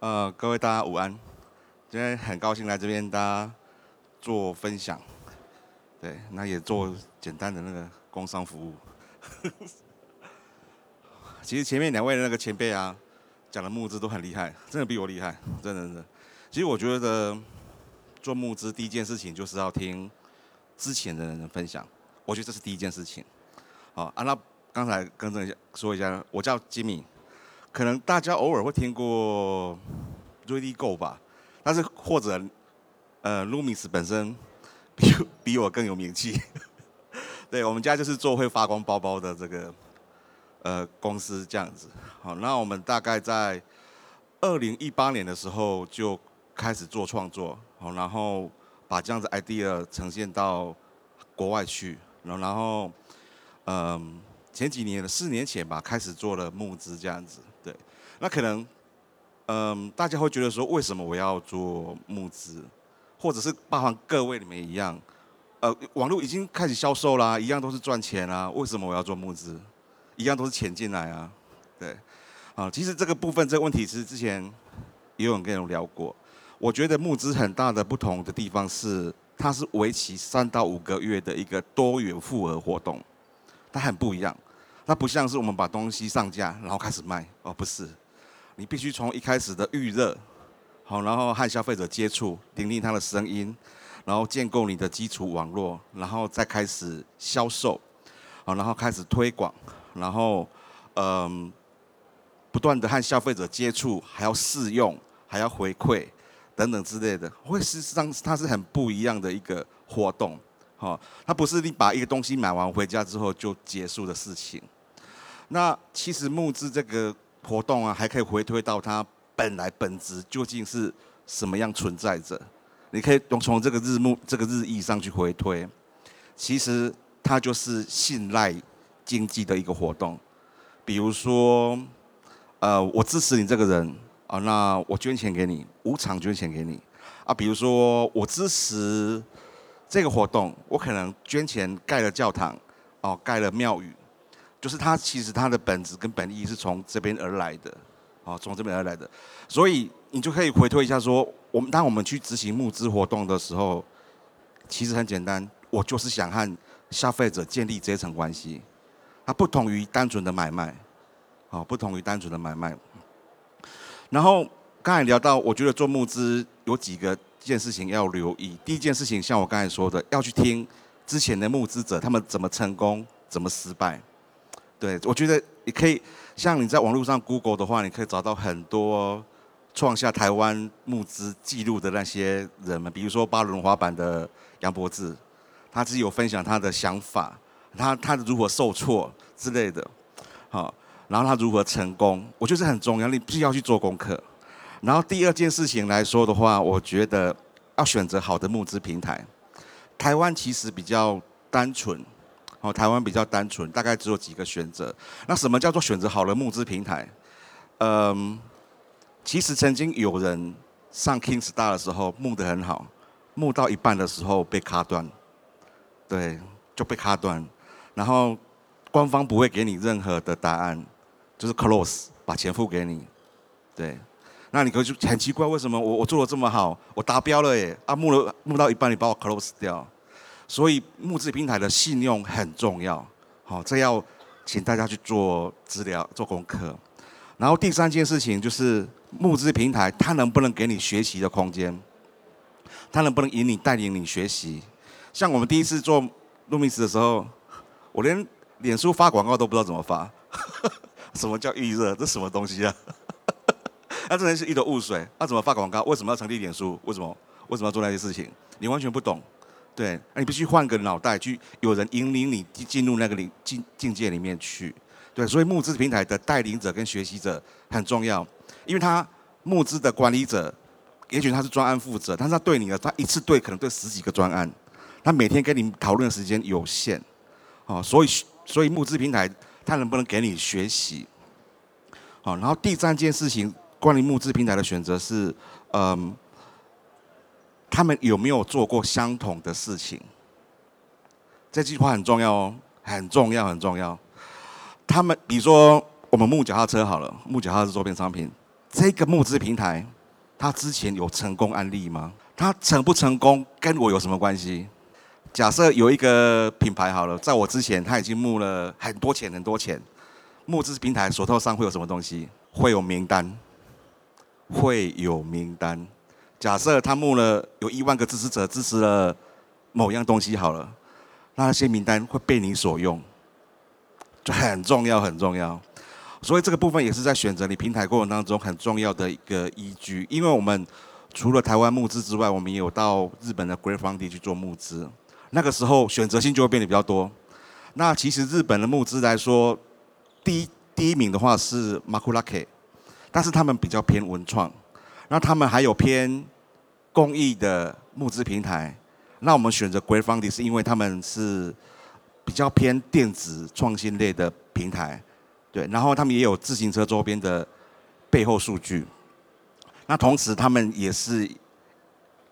呃，各位大家午安，今天很高兴来这边大家做分享，对，那也做简单的那个工商服务。其实前面两位的那个前辈啊，讲的募资都很厉害，真的比我厉害，真的真的。其实我觉得做募资第一件事情就是要听之前的人的分享，我觉得这是第一件事情。好啊，那刚才更正一下，说一下，我叫吉米。可能大家偶尔会听过 Ready Go 吧，但是或者呃 Lumis 本身比比我更有名气。对，我们家就是做会发光包包的这个呃公司这样子。好，那我们大概在二零一八年的时候就开始做创作，好，然后把这样子 idea 呈现到国外去，然后然后嗯前几年的四年前吧，开始做了募资这样子。那可能，嗯，大家会觉得说，为什么我要做募资，或者是包含各位你们一样，呃，网络已经开始销售啦，一样都是赚钱啊，为什么我要做募资？一样都是钱进来啊，对，啊，其实这个部分这个问题，其实之前也有人跟人聊过。我觉得募资很大的不同的地方是，它是为期三到五个月的一个多元复合活动，它很不一样。它不像是我们把东西上架，然后开始卖哦，不是，你必须从一开始的预热，好，然后和消费者接触，聆听他的声音，然后建构你的基础网络，然后再开始销售，好，然后开始推广，然后嗯，不断的和消费者接触，还要试用，还要回馈等等之类的，会事实上它是很不一样的一个活动，好，它不是你把一个东西买完回家之后就结束的事情。那其实募资这个活动啊，还可以回推到它本来本质究竟是什么样存在着。你可以从从这个日募这个日益上去回推，其实它就是信赖经济的一个活动。比如说，呃，我支持你这个人啊，那我捐钱给你，无偿捐钱给你啊。比如说，我支持这个活动，我可能捐钱盖了教堂，哦，盖了庙宇。就是它其实它的本质跟本意是从这边而来的，哦，从这边而来的，所以你就可以回推一下说，我们当我们去执行募资活动的时候，其实很简单，我就是想和消费者建立这一层关系，它不同于单纯的买卖，哦，不同于单纯的买卖。然后刚才聊到，我觉得做募资有几个件事情要留意，第一件事情像我刚才说的，要去听之前的募资者他们怎么成功，怎么失败。对，我觉得你可以像你在网络上 Google 的话，你可以找到很多创下台湾募资记录的那些人们，比如说八轮滑板的杨博志，他自己有分享他的想法，他他如何受挫之类的，好，然后他如何成功，我觉得很重要，你必须要去做功课。然后第二件事情来说的话，我觉得要选择好的募资平台。台湾其实比较单纯。哦，台湾比较单纯，大概只有几个选择。那什么叫做选择好的募资平台？嗯，其实曾经有人上 Kingstar 的时候募得很好，募到一半的时候被卡断，对，就被卡断。然后官方不会给你任何的答案，就是 close，把钱付给你。对，那你可就很奇怪，为什么我我做的这么好，我达标了耶？啊，募了募到一半，你把我 close 掉。所以募资平台的信用很重要，好，这要请大家去做资料、做功课。然后第三件事情就是募资平台，它能不能给你学习的空间？它能不能引你、带领你学习？像我们第一次做 Loomis 的时候，我连脸书发广告都不知道怎么发，什么叫预热？这什么东西啊？那真的是一头雾水。那怎么发广告？为什么要成立脸书？为什么？为什么要做那些事情？你完全不懂。对，那你必须换个脑袋去，有人引领你进入那个领境境界里面去。对，所以募资平台的带领者跟学习者很重要，因为他募资的管理者，也许他是专案负责，但是他对你的，他一次对可能对十几个专案，他每天跟你讨论的时间有限，哦，所以所以募资平台他能不能给你学习？好，然后第三件事情关于募资平台的选择是，嗯。他们有没有做过相同的事情？这句话很重要哦，很重要，很重要。他们比如说，我们木脚踏车好了，木脚踏是周边商品。这个募资平台，它之前有成功案例吗？它成不成功跟我有什么关系？假设有一个品牌好了，在我之前他已经募了很多钱很多钱，募资平台手头上会有什么东西？会有名单，会有名单。假设他募了有一万个支持者支持了某样东西好了，那那些名单会被你所用，就很重要很重要。所以这个部分也是在选择你平台过程当中很重要的一个依据，因为我们除了台湾募资之外，我们也有到日本的 great fund 去做募资。那个时候选择性就会变得比较多。那其实日本的募资来说，第一第一名的话是 Makulake，但是他们比较偏文创。那他们还有偏公益的募资平台。那我们选择 g r e a t f u n d i 是因为他们是比较偏电子创新类的平台，对。然后他们也有自行车周边的背后数据。那同时他们也是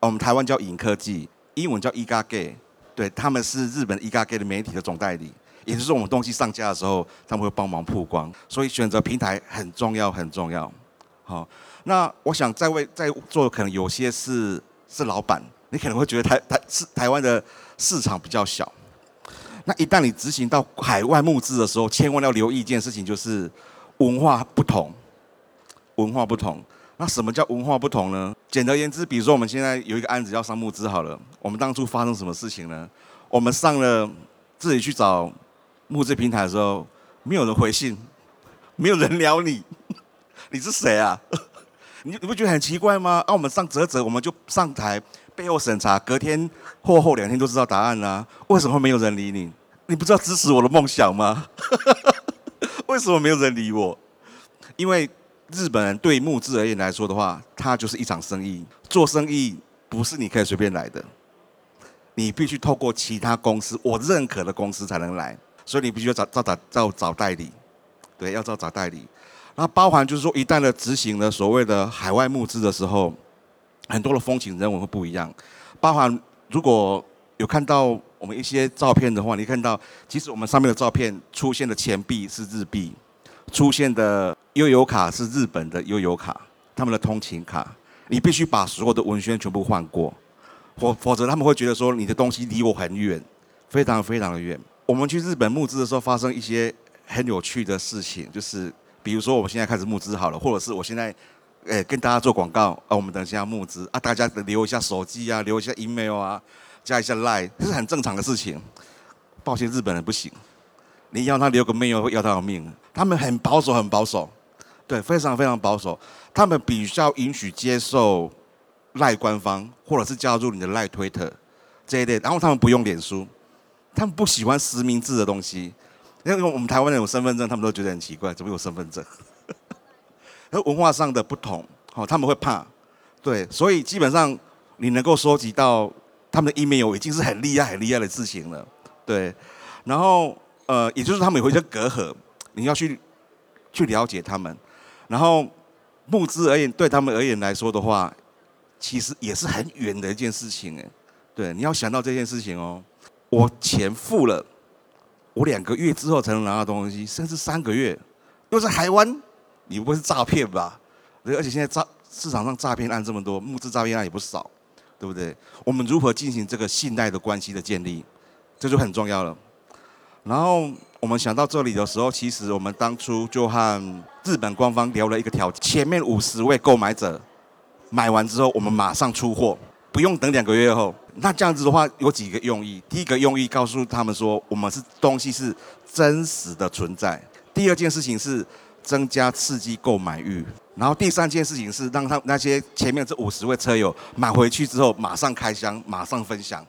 我们台湾叫影科技，英文叫 Igage。对，他们是日本 Igage 的媒体的总代理，也就是说我们东西上架的时候，他们会帮忙曝光，所以选择平台很重要，很重要。好，那我想在位在座可能有些是是老板，你可能会觉得台台是台湾的市场比较小。那一旦你执行到海外募资的时候，千万要留意一件事情，就是文化不同，文化不同。那什么叫文化不同呢？简而言之，比如说我们现在有一个案子要上募资好了，我们当初发生什么事情呢？我们上了自己去找募资平台的时候，没有人回信，没有人聊你，你是谁啊？你你不觉得很奇怪吗？啊，我们上泽泽，我们就上台背后审查，隔天或后两天都知道答案啦、为什么没有人理你？你不知道支持我的梦想吗？为什么没有人理我？因为。日本人对募资而言来说的话，它就是一场生意。做生意不是你可以随便来的，你必须透过其他公司，我认可的公司才能来。所以你必须要找找找找找代理，对，要找找代理。那包含就是说，一旦的执行了所谓的海外募资的时候，很多的风情人文会不一样。包含如果有看到我们一些照片的话，你看到其实我们上面的照片出现的钱币是日币，出现的。悠游卡是日本的悠游卡，他们的通勤卡，你必须把所有的文宣全部换过，否否则他们会觉得说你的东西离我很远，非常非常的远。我们去日本募资的时候，发生一些很有趣的事情，就是比如说我现在开始募资好了，或者是我现在诶跟大家做广告啊，我们等一下募资啊，大家留一下手机啊，留一下 email 啊，加一下 line，这是很正常的事情。抱歉，日本人不行，你要他留个 mail 会要他的命，他们很保守，很保守。对，非常非常保守，他们比较允许接受赖官方，或者是加入你的赖推特这一类，然后他们不用脸书，他们不喜欢实名制的东西，因为我们台湾人有身份证，他们都觉得很奇怪，怎么有身份证？而 文化上的不同，哦，他们会怕，对，所以基本上你能够收集到他们的 email 已经是很厉害、很厉害的事情了，对，然后呃，也就是他们有一些隔阂，你要去去了解他们。然后募资而言，对他们而言来说的话，其实也是很远的一件事情哎。对，你要想到这件事情哦。我钱付了，我两个月之后才能拿到东西，甚至三个月。又是台湾，你不会是诈骗吧？而且现在诈市场上诈骗案这么多，募资诈骗案也不少，对不对？我们如何进行这个信赖的关系的建立，这就很重要了。然后我们想到这里的时候，其实我们当初就和日本官方聊了一个条件：前面五十位购买者买完之后，我们马上出货，不用等两个月后。那这样子的话有几个用意？第一个用意告诉他们说，我们是东西是真实的存在；第二件事情是增加刺激购买欲；然后第三件事情是让他那些前面这五十位车友买回去之后，马上开箱，马上分享。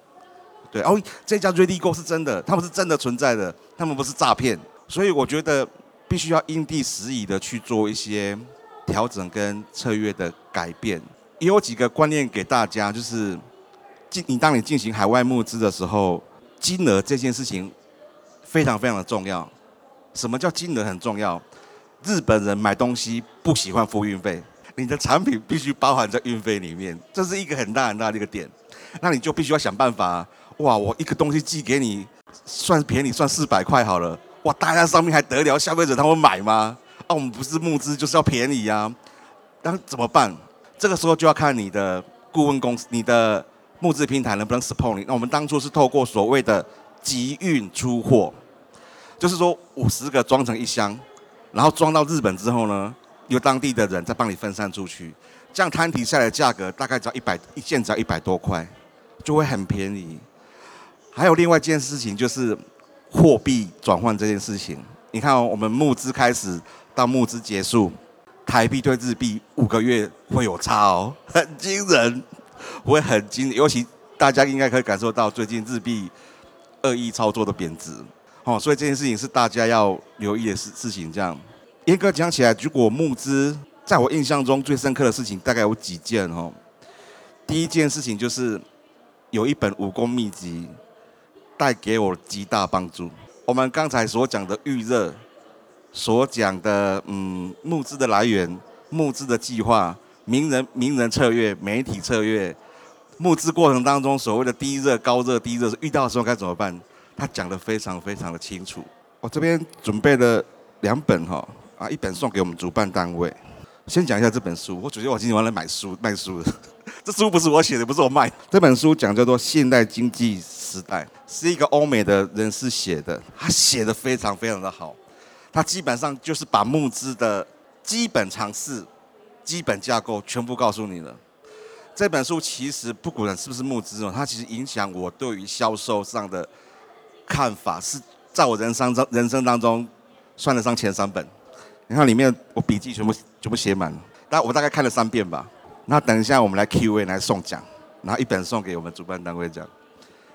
对哦，这家 Redigo 是真的，他们是真的存在的，他们不是诈骗，所以我觉得必须要因地时宜的去做一些调整跟策略的改变。也有几个观念给大家，就是进你当你进行海外募资的时候，金额这件事情非常非常的重要。什么叫金额很重要？日本人买东西不喜欢付运费，你的产品必须包含在运费里面，这是一个很大很大的一个点。那你就必须要想办法。哇，我一个东西寄给你，算便宜，算四百块好了。哇，大家上面还得了？消费者他会买吗？啊，我们不是募资就是要便宜呀。那怎么办？这个时候就要看你的顾问公司、你的募资平台能不能 support 你。那我们当初是透过所谓的集运出货，就是说五十个装成一箱，然后装到日本之后呢，由当地的人再帮你分散出去，这样摊提下来的价格大概只要一百一件，只要一百多块，就会很便宜。还有另外一件事情就是货币转换这件事情，你看哦，我们募资开始到募资结束，台币对日币五个月会有差哦，很惊人，会很惊，尤其大家应该可以感受到最近日币恶意操作的贬值，哦，所以这件事情是大家要留意的事事情。这样严格讲起来，如果募资，在我印象中最深刻的事情大概有几件哦。第一件事情就是有一本武功秘籍。带给我极大帮助。我们刚才所讲的预热，所讲的嗯募资的来源、募资的计划、名人名人策略、媒体策略，募资过程当中所谓的低热、高热、低热，遇到的时候该怎么办？他讲的非常非常的清楚。我这边准备了两本哈啊，一本送给我们主办单位。先讲一下这本书，我主要我今天晚上来买书卖书的，这书不是我写的，不是我卖。这本书讲叫做《现代经济时代》。是一个欧美的人士写的，他写的非常非常的好，他基本上就是把募资的基本常识、基本架构全部告诉你了。这本书其实不管是不是募资哦，它其实影响我对于销售上的看法，是在我人生中人生当中算得上前三本。你看里面我笔记全部全部写满了，但我大概看了三遍吧。那等一下我们来 Q&A 来送奖，然后一本送给我们主办单位这样。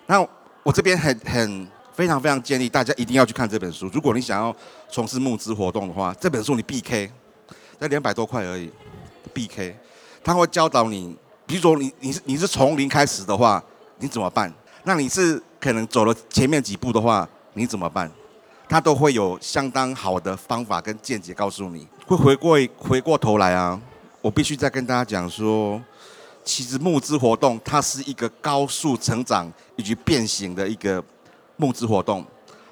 那我这边很很非常非常建议大家一定要去看这本书。如果你想要从事募资活动的话，这本书你必 K，才两百多块而已，必 K。他会教导你，比如说你你是你是从零开始的话，你怎么办？那你是可能走了前面几步的话，你怎么办？他都会有相当好的方法跟见解告诉你。会回过回过头来啊，我必须再跟大家讲说。其实募资活动它是一个高速成长以及变形的一个募资活动，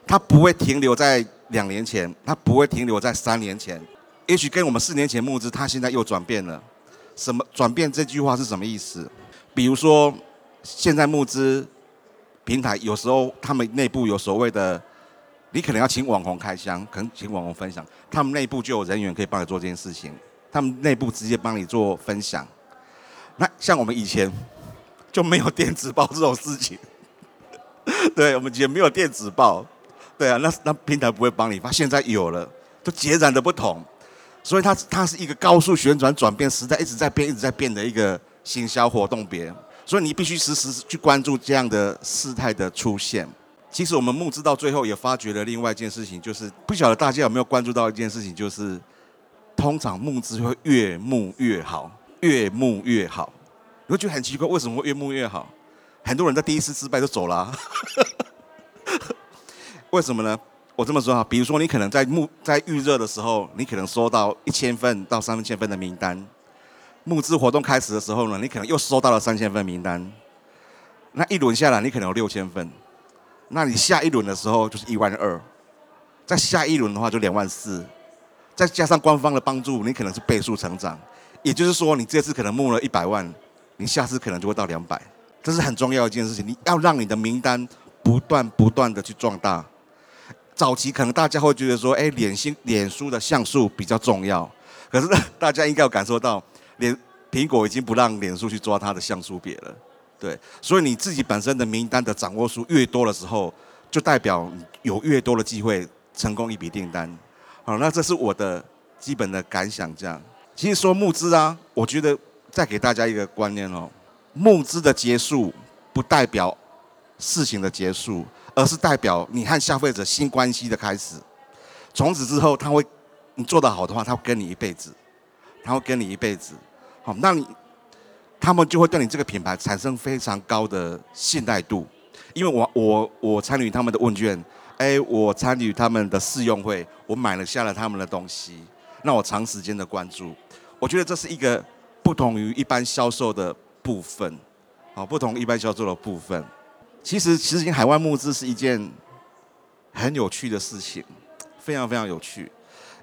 它不会停留在两年前，它不会停留在三年前，也许跟我们四年前募资，它现在又转变了。什么转变？这句话是什么意思？比如说，现在募资平台有时候他们内部有所谓的，你可能要请网红开箱，可能请网红分享，他们内部就有人员可以帮你做这件事情，他们内部直接帮你做分享。那像我们以前就没有电子报这种事情，对，我们以前没有电子报，对啊，那那平台不会帮你发，现在有了，就截然的不同，所以它它是一个高速旋转转变时代一直在变一直在变的一个行销活动别，所以你必须时时去关注这样的事态的出现。其实我们募资到最后也发觉了另外一件事情，就是不晓得大家有没有关注到一件事情，就是通常募资会越募越好。越募越好，你会觉得很奇怪，为什么会越募越好？很多人在第一次失败就走了啊，为什么呢？我这么说啊，比如说你可能在募在预热的时候，你可能收到一千份到三千份的名单，募资活动开始的时候呢，你可能又收到了三千份名单，那一轮下来你可能有六千份，那你下一轮的时候就是一万二，再下一轮的话就两万四，再加上官方的帮助，你可能是倍数成长。也就是说，你这次可能募了一百万，你下次可能就会到两百，这是很重要一件事情。你要让你的名单不断不断的去壮大。早期可能大家会觉得说，哎，脸新脸书的像素比较重要，可是 大家应该有感受到，脸苹果已经不让脸书去抓它的像素别了，对。所以你自己本身的名单的掌握数越多的时候，就代表有越多的机会成功一笔订单。好，那这是我的基本的感想，这样。其实说募资啊，我觉得再给大家一个观念哦，募资的结束不代表事情的结束，而是代表你和消费者新关系的开始。从此之后，他会你做得好的话，他会跟你一辈子，他会跟你一辈子。好，那你他们就会对你这个品牌产生非常高的信赖度，因为我我我参与他们的问卷，哎，我参与他们的试用会，我买了下了他们的东西，那我长时间的关注。我觉得这是一个不同于一般销售的部分，好，不同一般销售的部分。其实，其实海外募资是一件很有趣的事情，非常非常有趣。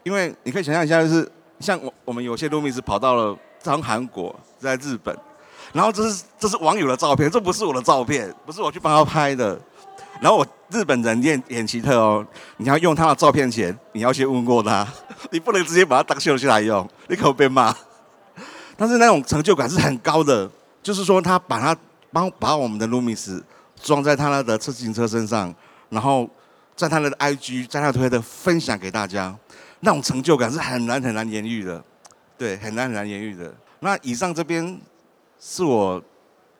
因为你可以想象一下，就是像我我们有些 Loomis 跑到了在韩国，在日本，然后这是这是网友的照片，这不是我的照片，不是我去帮他拍的。然后我日本人也很奇特哦，你要用他的照片前，你要先问过他，你不能直接把他当秀秀来用，你可能被骂。但是那种成就感是很高的，就是说他把他帮把我们的 Loomis 装在他那的自行车身上，然后在他的 IG 在他推的分享给大家，那种成就感是很难很难言喻的，对，很难很难言喻的。那以上这边是我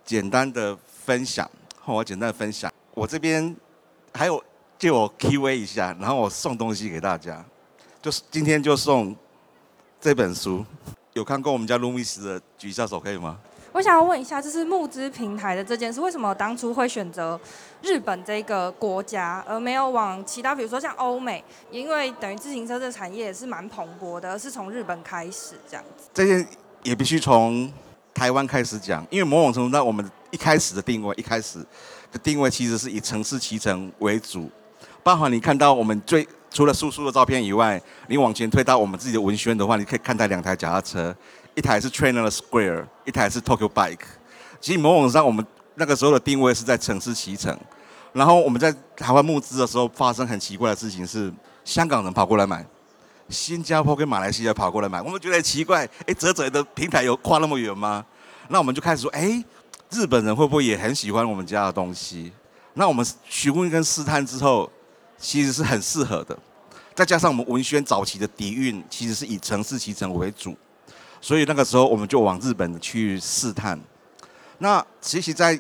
简单的分享，我简单的分享。我这边还有借我 Q&A 一下，然后我送东西给大家，就是今天就送这本书。有看过我们家 Loomis 的举一下手可以吗？我想要问一下，就是募资平台的这件事，为什么当初会选择日本这个国家，而没有往其他，比如说像欧美？因为等于自行车这个产业也是蛮蓬勃的，是从日本开始这样子。这件也必须从台湾开始讲，因为某种程度上，我们一开始的定位，一开始的定位其实是以城市骑乘为主，包含你看到我们最。除了叔叔的照片以外，你往前推到我们自己的文宣的话，你可以看到两台脚踏车，一台是 Trainer Square，一台是 Tokyo Bike。其实某种上，我们那个时候的定位是在城市骑乘。然后我们在台湾募资的时候，发生很奇怪的事情是，香港人跑过来买，新加坡跟马来西亚跑过来买，我们觉得奇怪，哎，泽泽的平台有跨那么远吗？那我们就开始说，哎，日本人会不会也很喜欢我们家的东西？那我们询问跟试探之后。其实是很适合的，再加上我们文宣早期的底蕴，其实是以城市骑乘为主，所以那个时候我们就往日本去试探。那其实，在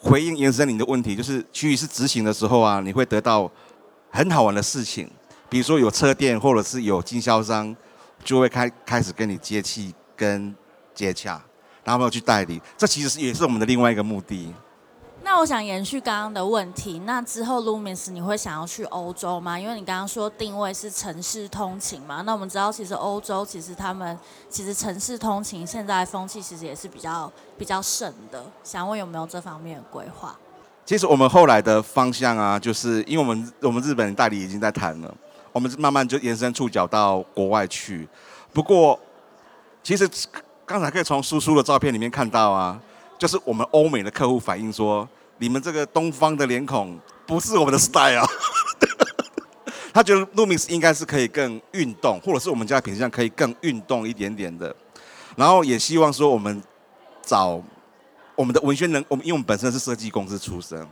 回应延伸你的问题，就是区域是执行的时候啊，你会得到很好玩的事情，比如说有车店或者是有经销商，就会开开始跟你接气跟接洽，然后没有去代理，这其实也是我们的另外一个目的。那我想延续刚刚的问题，那之后 Loomis 你会想要去欧洲吗？因为你刚刚说定位是城市通勤嘛，那我们知道其实欧洲其实他们其实城市通勤现在风气其实也是比较比较盛的，想问有没有这方面的规划？其实我们后来的方向啊，就是因为我们我们日本代理已经在谈了，我们慢慢就延伸触角到国外去。不过，其实刚才可以从叔叔的照片里面看到啊。就是我们欧美的客户反映说，你们这个东方的脸孔不是我们的 style。他觉得 Loomis 应该是可以更运动，或者是我们家品相可以更运动一点点的。然后也希望说我们找我们的文宣能，我们因为我们本身是设计公司出身，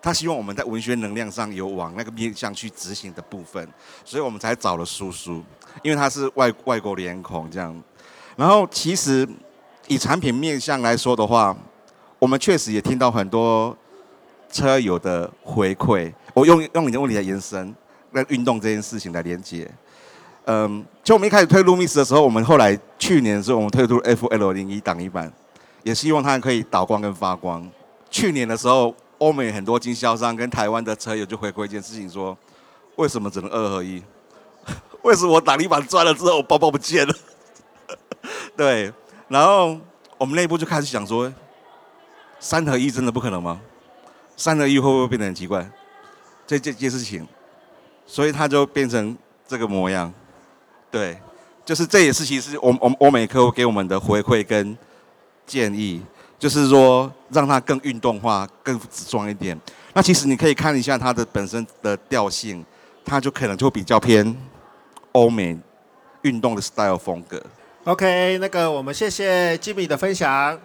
他希望我们在文宣能量上有往那个面向去执行的部分，所以我们才找了叔叔，因为他是外外国脸孔这样。然后其实。以产品面向来说的话，我们确实也听到很多车友的回馈。我用用你的问题来延伸，那运动这件事情来连接。嗯，就我们一开始推 Loomis 的时候，我们后来去年的时候，我们推出 FL 零一挡泥板，也希望它可以导光跟发光。去年的时候，欧美很多经销商跟台湾的车友就回馈一件事情说：为什么只能二合一？为什么我挡泥板转了之后，包包不见了？对。然后我们内部就开始想说，三合一真的不可能吗？三合一会不会变得很奇怪？这这件事情，所以它就变成这个模样。对，就是这也是其实我们我们欧美客户给我们的回馈跟建议，就是说让它更运动化、更直装一点。那其实你可以看一下它的本身的调性，它就可能就比较偏欧美运动的 style 风格。OK，那个我们谢谢 Jimmy 的分享。